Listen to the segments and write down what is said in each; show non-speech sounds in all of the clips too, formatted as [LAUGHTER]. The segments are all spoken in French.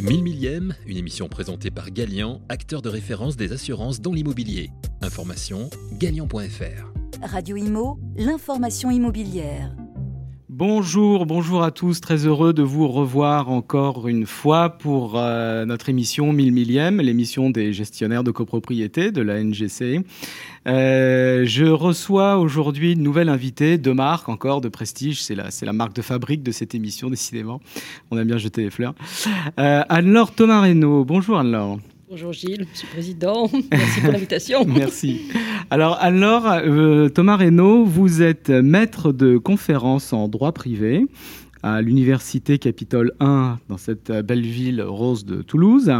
1000 millième, une émission présentée par Galian, acteur de référence des assurances dans l'immobilier. Information galian.fr. Radio Imo, l'information immobilière. Bonjour, bonjour à tous, très heureux de vous revoir encore une fois pour euh, notre émission 1000 millième, l'émission des gestionnaires de copropriété de la NGC. Euh, je reçois aujourd'hui une nouvelle invitée de marque, encore de prestige, c'est la, c'est la marque de fabrique de cette émission, décidément. On a bien jeté les fleurs. Euh, Anne-Laure Thomas Reynaud, bonjour Anne-Laure. Bonjour Gilles, Monsieur le Président, [LAUGHS] merci pour l'invitation. [LAUGHS] Merci. Alors alors, euh, Thomas Reynaud, vous êtes maître de conférences en droit privé à l'Université Capitole 1 dans cette belle ville rose de Toulouse.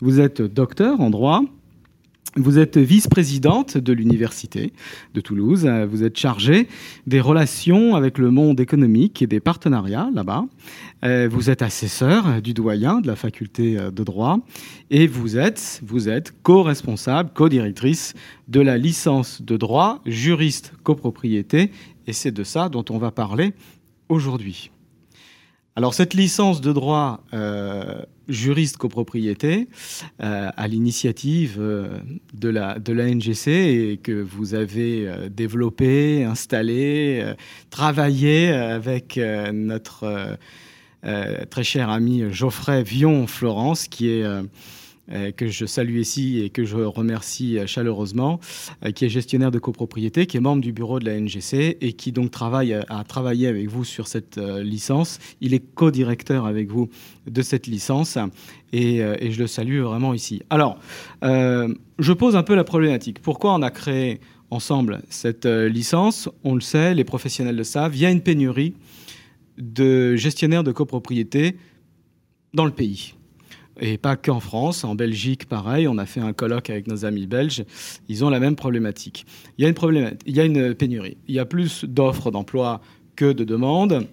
Vous êtes docteur en droit. Vous êtes vice-présidente de l'Université de Toulouse. Vous êtes chargée des relations avec le monde économique et des partenariats là-bas. Euh, Vous êtes assesseur du doyen de la faculté de droit et vous êtes, vous êtes co-responsable, co-directrice de la licence de droit juriste copropriété et c'est de ça dont on va parler aujourd'hui. Alors cette licence de droit euh, juriste copropriété euh, à l'initiative euh, de la de la NGC et que vous avez euh, développé, installé, euh, travaillé avec notre très cher ami Geoffrey Vion Florence qui est que je salue ici et que je remercie euh, chaleureusement, euh, qui est gestionnaire de copropriété, qui est membre du bureau de la NGC et qui donc travaille euh, a travaillé avec vous sur cette euh, licence. Il est co-directeur avec vous de cette licence et, euh, je le salue vraiment ici. Alors, euh, je pose un peu la problématique. Pourquoi on a créé ensemble cette euh, licence? On le sait, les professionnels le savent, il y a une pénurie de gestionnaires de copropriété dans le pays. Et pas qu'en France, en Belgique, pareil, on a fait un colloque avec nos amis belges, ils ont la même problématique. Il y a une, problématique, il y a une pénurie. Il y a plus d'offres d'emploi que de demandes.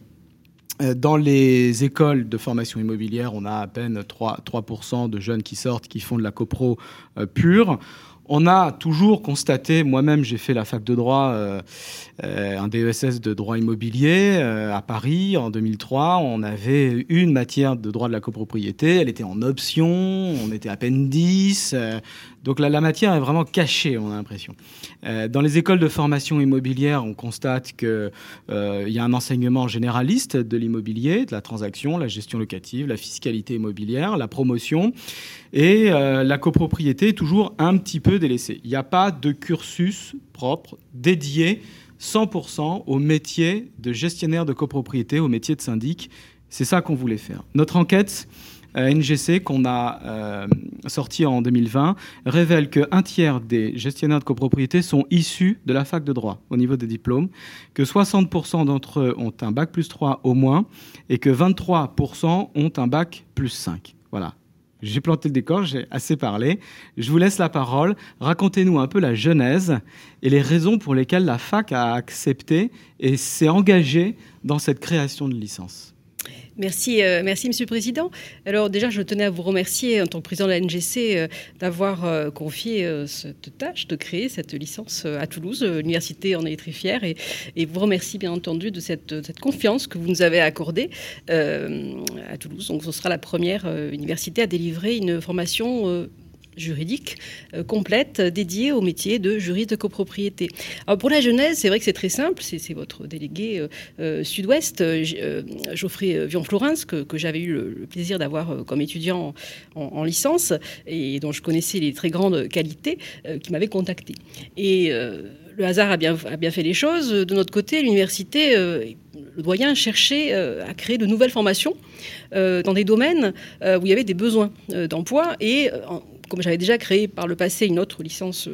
Euh, Dans les écoles de formation immobilière, on a à peine 3, 3 de jeunes qui sortent, qui font de la copro euh, pure. On a toujours constaté, moi-même j'ai fait la fac de droit, euh, euh, un DESS de droit immobilier euh, à Paris en 2003. On avait une matière de droit de la copropriété, elle était en option, on était à peine 10. euh, donc la, la matière est vraiment cachée, on a l'impression. Dans les écoles de formation immobilière, on constate qu'il y a un enseignement généraliste de l'immobilier, de la transaction, la gestion locative, la fiscalité immobilière, la promotion. Et la copropriété est toujours un petit peu Il n'y a pas de cursus propre dédié 100% au métier de gestionnaire de copropriété, au métier de syndic. C'est ça qu'on voulait faire. Notre enquête euh, NGC qu'on a euh, sortie en 2020 révèle qu'un tiers des gestionnaires de copropriété sont issus de la fac de droit au niveau des diplômes, que 60% d'entre eux ont un bac plus 3 au moins et que 23% ont un bac plus 5. Voilà. J'ai planté le décor, j'ai assez parlé. Je vous laisse la parole. Racontez-nous un peu la genèse et les raisons pour lesquelles la fac a accepté et s'est engagée dans cette création de licence. Merci, euh, merci Monsieur le Président. Alors déjà, je tenais à vous remercier en tant que président de la NGC euh, d'avoir euh, confié cette tâche de créer cette licence à Toulouse. L'université en est très fière et, vous remercie bien entendu de cette, de cette confiance que vous nous avez accordée à Toulouse. Donc ce sera la première université à délivrer une formation juridique euh, complète dédiée au métier de juriste de copropriété. Alors pour la Genèse, c'est vrai que c'est très simple, c'est votre délégué euh, euh, sud-ouest, euh, Geoffrey Vion-Florence, que, j'avais eu le, plaisir d'avoir comme étudiant en, en licence et dont je connaissais les très grandes qualités, qui m'avait contacté. Et le hasard a bien, fait les choses. De notre côté, l'université, euh, le doyen cherchait euh, à créer de nouvelles formations euh, dans des domaines où il y avait des besoins d'emploi et comme j'avais déjà créé par le passé une autre licence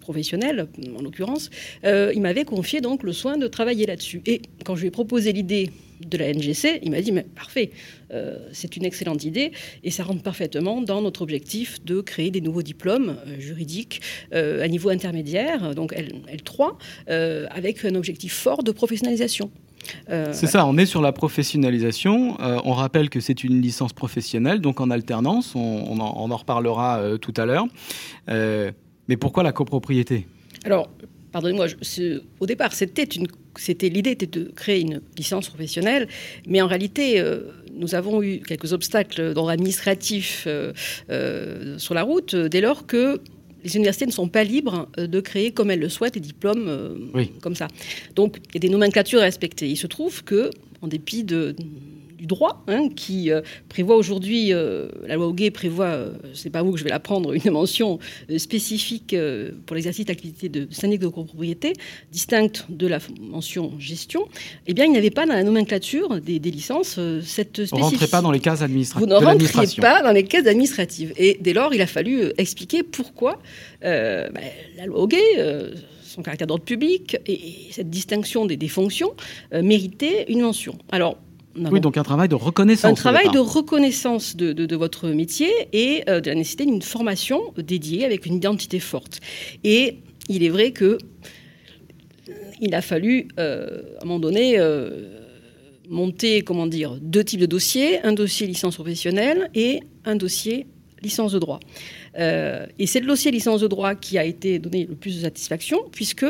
professionnelle, en l'occurrence, il m'avait confié donc le soin de travailler là-dessus. Et quand je lui ai proposé l'idée de la NGC, il m'a dit mais parfait, euh, c'est une excellente idée et ça rentre parfaitement dans notre objectif de créer des nouveaux diplômes euh, juridiques euh, à niveau intermédiaire, donc L, 3 euh, avec un objectif fort de professionnalisation. C'est ça, on est sur la professionnalisation. On rappelle que c'est une licence professionnelle, donc en alternance. On, on en, on en reparlera tout à l'heure. Mais pourquoi la copropriété? Alors, pardonnez-moi, au départ, c'était une, c'était l'idée était de créer une licence professionnelle, mais en réalité, nous avons eu quelques obstacles dans l'administratif sur la route dès lors que les universités ne sont pas libres de créer comme elles le souhaitent des diplômes comme ça. Donc il y a des nomenclatures à respecter. Il se trouve que, en dépit de, du droit, hein, qui euh, prévoit aujourd'hui, euh, la loi Hoguet prévoit, euh, c'est pas vous que je vais l'apprendre, [LAUGHS] une mention spécifique pour l'exercice d'activité de syndic de copropriété, distincte de la mention gestion, eh bien, il n'y avait pas dans la nomenclature des, licences cette spécificité. Vous ne rentrez pas dans les cases administratives. Vous ne rentrez pas dans les cases administratives. Et dès lors, il a fallu expliquer pourquoi ben, la loi Hoguet son caractère d'ordre public et, cette distinction des, des fonctions méritait une mention. Alors, oui, donc un travail de reconnaissance. Un travail de reconnaissance de, votre métier et euh, de la nécessité d'une formation dédiée avec une identité forte. Et il est vrai que il a fallu, euh, à un moment donné, euh, monter, comment dire, deux types de dossiers, un dossier licence professionnelle et un dossier licence de droit. et c'est le dossier licence de droit qui a été donné le plus de satisfaction, puisque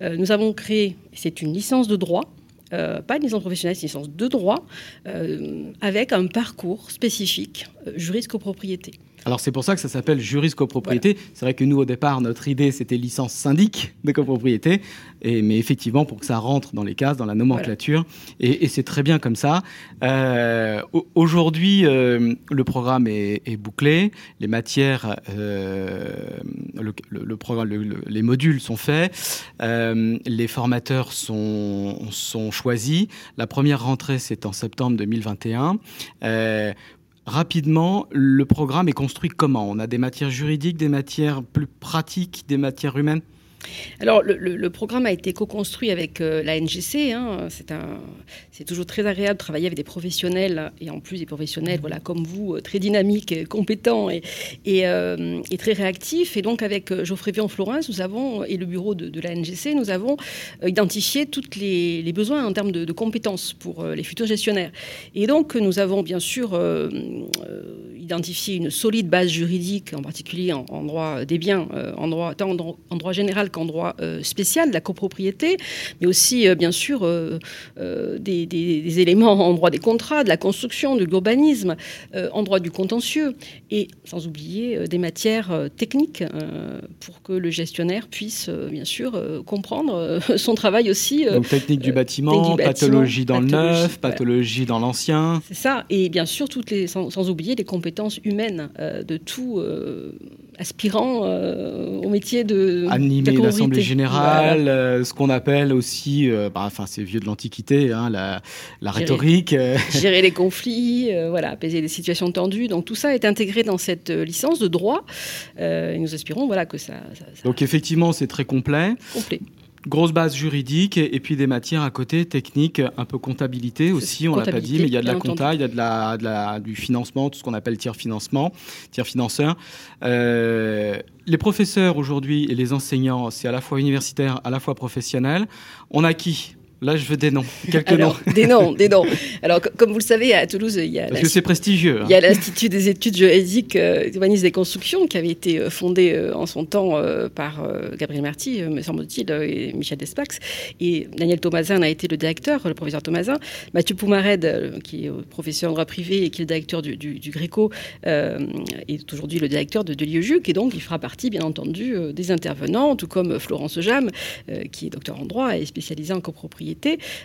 nous avons créé, c'est une licence de droit, euh, pas une licence professionnelle, c'est une licence de droit, euh, avec un parcours spécifique euh, juriste. Alors c'est pour ça que ça s'appelle juriste copropriété. C'est vrai que nous au départ notre idée c'était licence syndic de copropriété, et, mais effectivement pour que ça rentre dans les cases, dans la nomenclature, et, c'est très bien comme ça. Euh, Aujourd'hui euh, le programme est, est, bouclé, les matières, euh, le, le, programme, les modules sont faits, les formateurs sont, sont choisis. La première rentrée c'est en septembre 2021. Rapidement, le programme est construit comment? On a des matières juridiques, des matières plus pratiques, des matières humaines? Alors, le, programme a été co-construit avec euh, la NGC. Hein. c'est toujours très agréable de travailler avec des professionnels, et en plus des professionnels voilà, comme vous, euh, très dynamiques, compétents et, euh, et, très réactifs. Et donc, avec Geoffrey Vion-Florence, nous avons, et le bureau de, la NGC, nous avons identifié tous les, besoins en termes de, de, compétences pour les futurs gestionnaires. Et donc, nous avons bien sûr identifié une solide base juridique, en particulier en, droit des biens, en droit, tant en droit général qu'en droit euh, spécial de la copropriété, mais aussi, euh, bien sûr, euh, des, éléments en droit des contrats, de la construction, de l'urbanisme, en droit du contentieux, et sans oublier des matières techniques pour que le gestionnaire puisse, bien sûr, comprendre son travail aussi. Donc technique du bâtiment, pathologie dans le neuf, pathologie dans l'ancien. C'est ça, et bien sûr, toutes les, sans, sans oublier les compétences humaines de tout aspirant au métier de animer l'assemblée générale, euh, ce qu'on appelle aussi, euh, bah, enfin c'est vieux de l'antiquité, hein, la, rhétorique, euh. [LAUGHS] gérer les conflits, voilà, apaiser les situations tendues. Donc tout ça est intégré dans cette licence de droit. et nous espérons voilà que ça. Donc effectivement c'est très complet. Complet. Grosse base juridique et, puis des matières à côté techniques, un peu comptabilité aussi, on l'a pas dit, mais il y a de la compta, il y a de la, de la, du financement, tout ce qu'on appelle tiers financement, tiers financeur. Euh, les professeurs aujourd'hui et les enseignants, c'est à la fois universitaire, à la fois professionnel. On a qui? Là, je veux des noms, [LAUGHS] quelques noms. Des noms, des noms. [LAUGHS] Alors, comme vous le savez, à Toulouse, il y a. Parce que c'est prestigieux. Il y a hein. l'Institut des études juridiques, euh, des constructions, qui avait été euh, fondé euh, en son temps euh, par Gabriel Marty, me semble-t-il, et Michel Despax. Et Daniel Thomasin a été le directeur, le professeur Thomasin. Mathieu Poumared, qui est professeur en droit privé et qui est le directeur du, du, du Gréco, est aujourd'hui le directeur de, de l'IEJUC. Et donc, il fera partie, bien entendu, des intervenants, tout comme Florence Jam, qui est docteur en droit et spécialisée en copropriété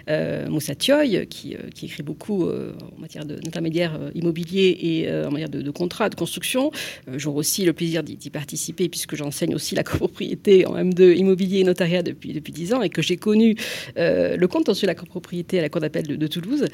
euh, Moussa Thioy, qui, euh, qui, écrit beaucoup euh, en matière d'intermédiaire immobilier et en matière de, de contrat, de construction. J'aurai aussi le plaisir d'y participer puisque j'enseigne aussi la [LAUGHS] copropriété en M2 immobilier et notariat depuis, depuis 10 ans et que j'ai connu le contentieux de la copropriété à la Cour d'appel de, Toulouse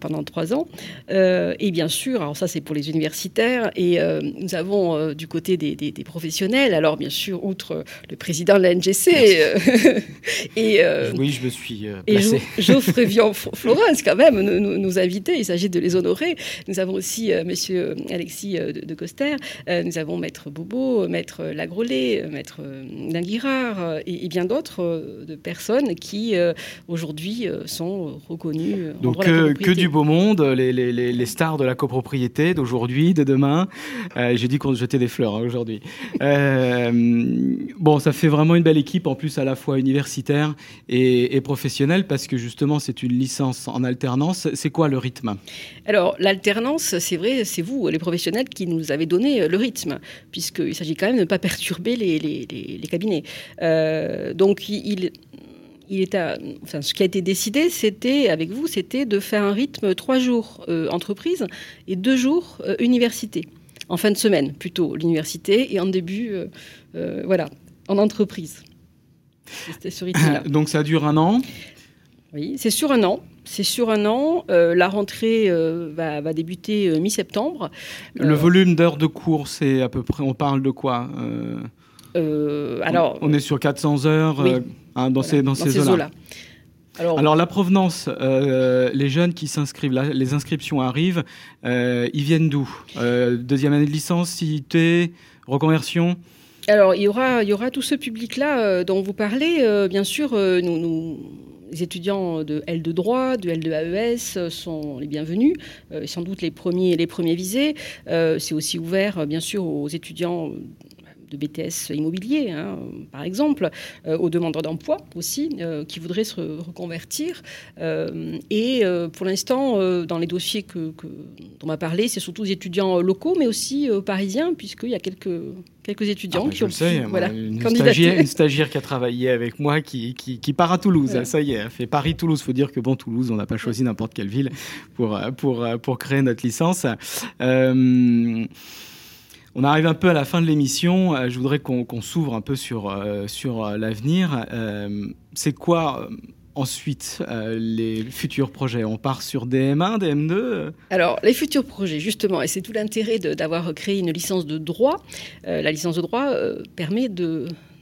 pendant 3 ans. et bien sûr, alors ça c'est pour les universitaires et nous avons du côté des, des, professionnels, alors bien sûr, outre le président de la NGC [LAUGHS] et... oui, je me suis Et [LAUGHS] Geoffrey Vian-Florence, quand même, nous, inviter. Il s'agit de les honorer. Nous avons aussi M. Monsieur Alexis de, Coster. nous avons Maître Bobo, Maître Lagrolet, Maître Dinguirard et, bien d'autres de personnes qui aujourd'hui sont reconnues. Donc que, du beau monde, les, les, les, stars de la copropriété d'aujourd'hui, de demain. J'ai dit qu'on jetait des fleurs hein, aujourd'hui. bon, ça fait vraiment une belle équipe en plus à la fois universitaire et, professionnelle parce que justement c'est une licence en alternance. C'est quoi le rythme? Alors l'alternance, c'est vrai, c'est vous, les professionnels, qui nous avez donné le rythme puisqu'il s'agit quand même de ne pas perturber les, les, cabinets. Euh, donc il, il est enfin, ce qui a été décidé, c'était avec vous, c'était de faire un rythme trois jours euh, entreprise et deux jours euh, université en fin de semaine plutôt l'université et en début, voilà, en entreprise. [COUGHS] Donc ça dure un an? Oui, c'est sur un an. C'est sur un an. Euh, la rentrée euh, va, débuter euh, mi-septembre. Le volume d'heures de cours, c'est à peu près. On parle de quoi alors, on, est sur 400 heures hein, dans, ces, dans, ces, là alors, la provenance, les jeunes qui s'inscrivent, les inscriptions arrivent, ils viennent d'où? Deuxième année de licence, CIT, reconversion? Alors, il y aura, il y aura tout ce public-là dont vous parlez. Bien sûr, nous, nous, les étudiants de L de droit, de L de AES sont les bienvenus, et sans doute les premiers, les premiers visés. C'est aussi ouvert, bien sûr, aux étudiants de BTS immobilier, hein, par exemple, aux demandeurs d'emploi aussi, qui voudraient se reconvertir. et pour l'instant, dans les dossiers que, que dont on m'a parlé, c'est surtout des étudiants locaux, mais aussi parisiens, puisqu'il y a quelques quelques étudiants ah, qui ont sais, voilà, une, stagiaire, qui a travaillé avec moi qui, qui, part à Toulouse. Ça y est, elle fait Paris-Toulouse. faut dire que bon, Toulouse, on n'a pas choisi n'importe quelle ville pour, pour, pour créer notre licence. Euh, on arrive un peu à la fin de l'émission. Euh, je voudrais qu'on s'ouvre un peu sur, euh, sur l'avenir. C'est quoi ensuite euh, les futurs projets? On part sur DM1, DM2 Alors, les futurs projets, justement, et c'est tout l'intérêt d'avoir créé une licence de droit. Euh, la licence de droit euh, permet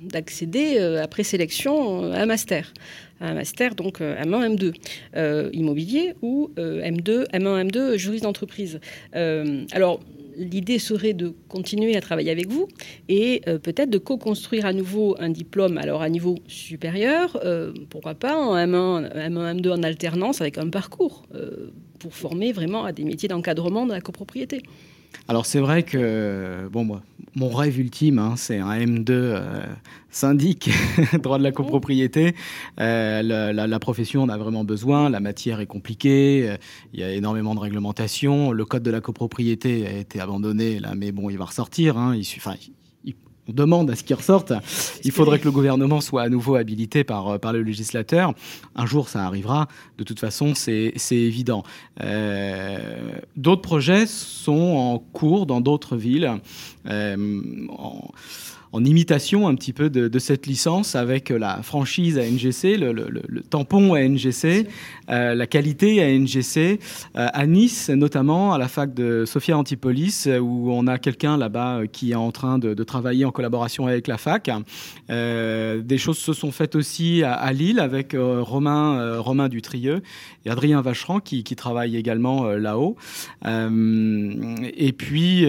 d'accéder après sélection à un master. Un master, donc M1, M2 immobilier ou M2, M1, M2 juriste d'entreprise. alors, l'idée serait de continuer à travailler avec vous et euh, peut-être de co-construire à nouveau un diplôme, alors à niveau supérieur, euh, pourquoi pas en M1, M1, M2 en alternance avec un parcours euh, pour former vraiment à des métiers d'encadrement de la copropriété. Alors c'est vrai que mon rêve ultime, hein, c'est un M2 euh, syndic, [LAUGHS] droit de la copropriété. Euh, la, profession en a vraiment besoin, la matière est compliquée, euh, il y a énormément de réglementations. Le code de la copropriété a été abandonné mais bon, il va ressortir. Hein, il, on demande à ce qu'il ressorte. Il faudrait que le gouvernement soit à nouveau habilité par, euh, par le législateur. Un jour, ça arrivera. De toute façon, c'est évident. Euh, d'autres projets sont en cours dans d'autres villes. Euh, en, en imitation un petit peu de, cette licence avec la franchise ANGC, le, le, tampon ANGC, euh, la qualité ANGC. Euh, à Nice, notamment, à la fac de Sophia Antipolis, où on a quelqu'un là-bas euh, qui est en train de, travailler en collaboration avec la fac. des choses se sont faites aussi à, Lille avec Romain, Romain Dutrieux et Adrien Vacheran qui, qui travaille également là-haut. et puis,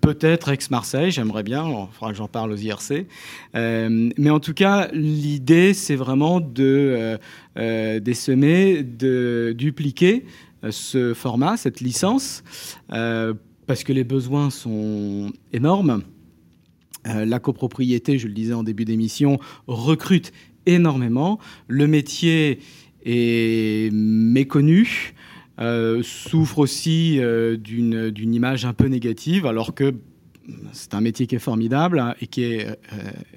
peut-être ex-Marseille, j'aimerais bien, il faudra que j'en parle IRC. Euh, mais en tout cas, l'idée, c'est vraiment de euh, euh, décemer, de dupliquer ce format, cette licence, parce que les besoins sont énormes. la copropriété, je le disais en début d'émission, recrute énormément. Le métier est méconnu. souffre aussi d'une image un peu négative, alors que c'est un métier qui est formidable hein, et qui est euh,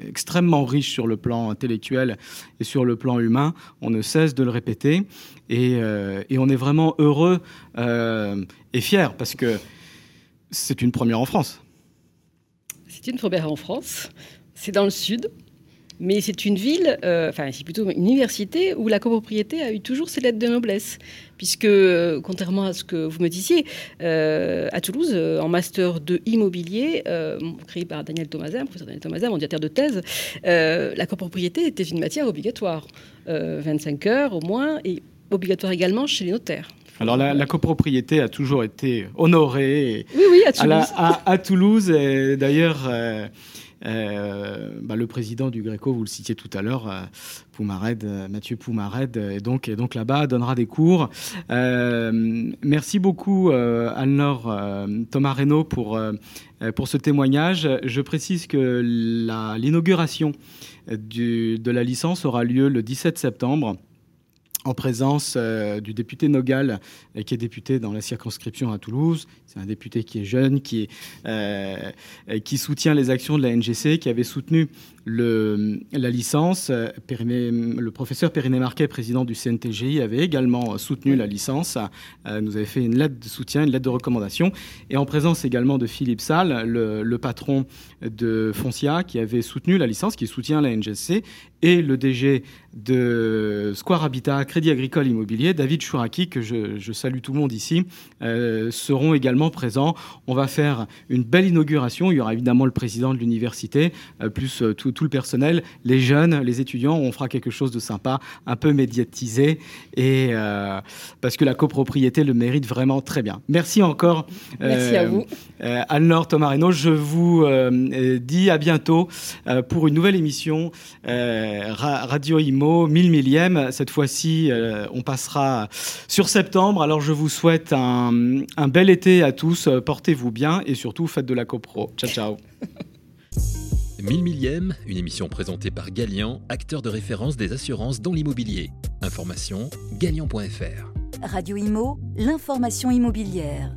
extrêmement riche sur le plan intellectuel et sur le plan humain. On ne cesse de le répéter et, euh, on est vraiment heureux euh, et fier parce que c'est une première en France. C'est une première en France. C'est dans le sud. Mais c'est une ville, enfin c'est plutôt une université où la copropriété a eu toujours ses lettres de noblesse puisque, contrairement à ce que vous me disiez, à Toulouse, en master de immobilier, créé par Daniel Thomasin, professeur Daniel Thomasin, mon directeur de thèse, la copropriété était une matière obligatoire, 25 heures au moins, et obligatoire également chez les notaires. Alors la, copropriété a toujours été honorée oui, oui, à Toulouse. À, Toulouse d'ailleurs, euh, euh, bah, le président du Gréco, vous le citiez tout à l'heure, euh, Mathieu Poumared, est donc, là-bas, donnera des cours. merci beaucoup, Anne-Laure Thomas Reynaud, pour ce témoignage. Je précise que l'inauguration de la licence aura lieu le 17 septembre en présence euh, du député Nogal, euh, qui est député dans la circonscription à Toulouse. C'est un député qui est jeune, qui, euh, qui soutient les actions de la NGC, qui avait soutenu la licence. le professeur Périné Marquet, président du CNTGI, avait également soutenu la licence, nous avait fait une lettre de soutien, une lettre de recommandation, et en présence également de Philippe Salle, le, patron de Foncia, qui avait soutenu la licence, qui soutient la NGC, et le DG de Square Habitat, Crédit Agricole Immobilier, David Chouraki, que je, salue tout le monde ici, euh, seront également présents. On va faire une belle inauguration. Il y aura évidemment le président de l'université, euh, plus euh, tout, le personnel, les jeunes, les étudiants. On fera quelque chose de sympa, un peu médiatisé, et parce que la copropriété le mérite vraiment très bien. Merci encore. Merci à vous. Anne-Laure Tomarino, je vous dis à bientôt pour une nouvelle émission. Radio Imo, 1000 millième. Cette fois-ci, euh, on passera sur septembre. Alors je vous souhaite un, un bel été à tous. Portez-vous bien et surtout faites de la copro. Ciao, ciao. [LAUGHS] 1000 millième, une émission présentée par Galian, acteur de référence des assurances dans l'immobilier. Information, galian.fr. Radio Imo, l'information immobilière.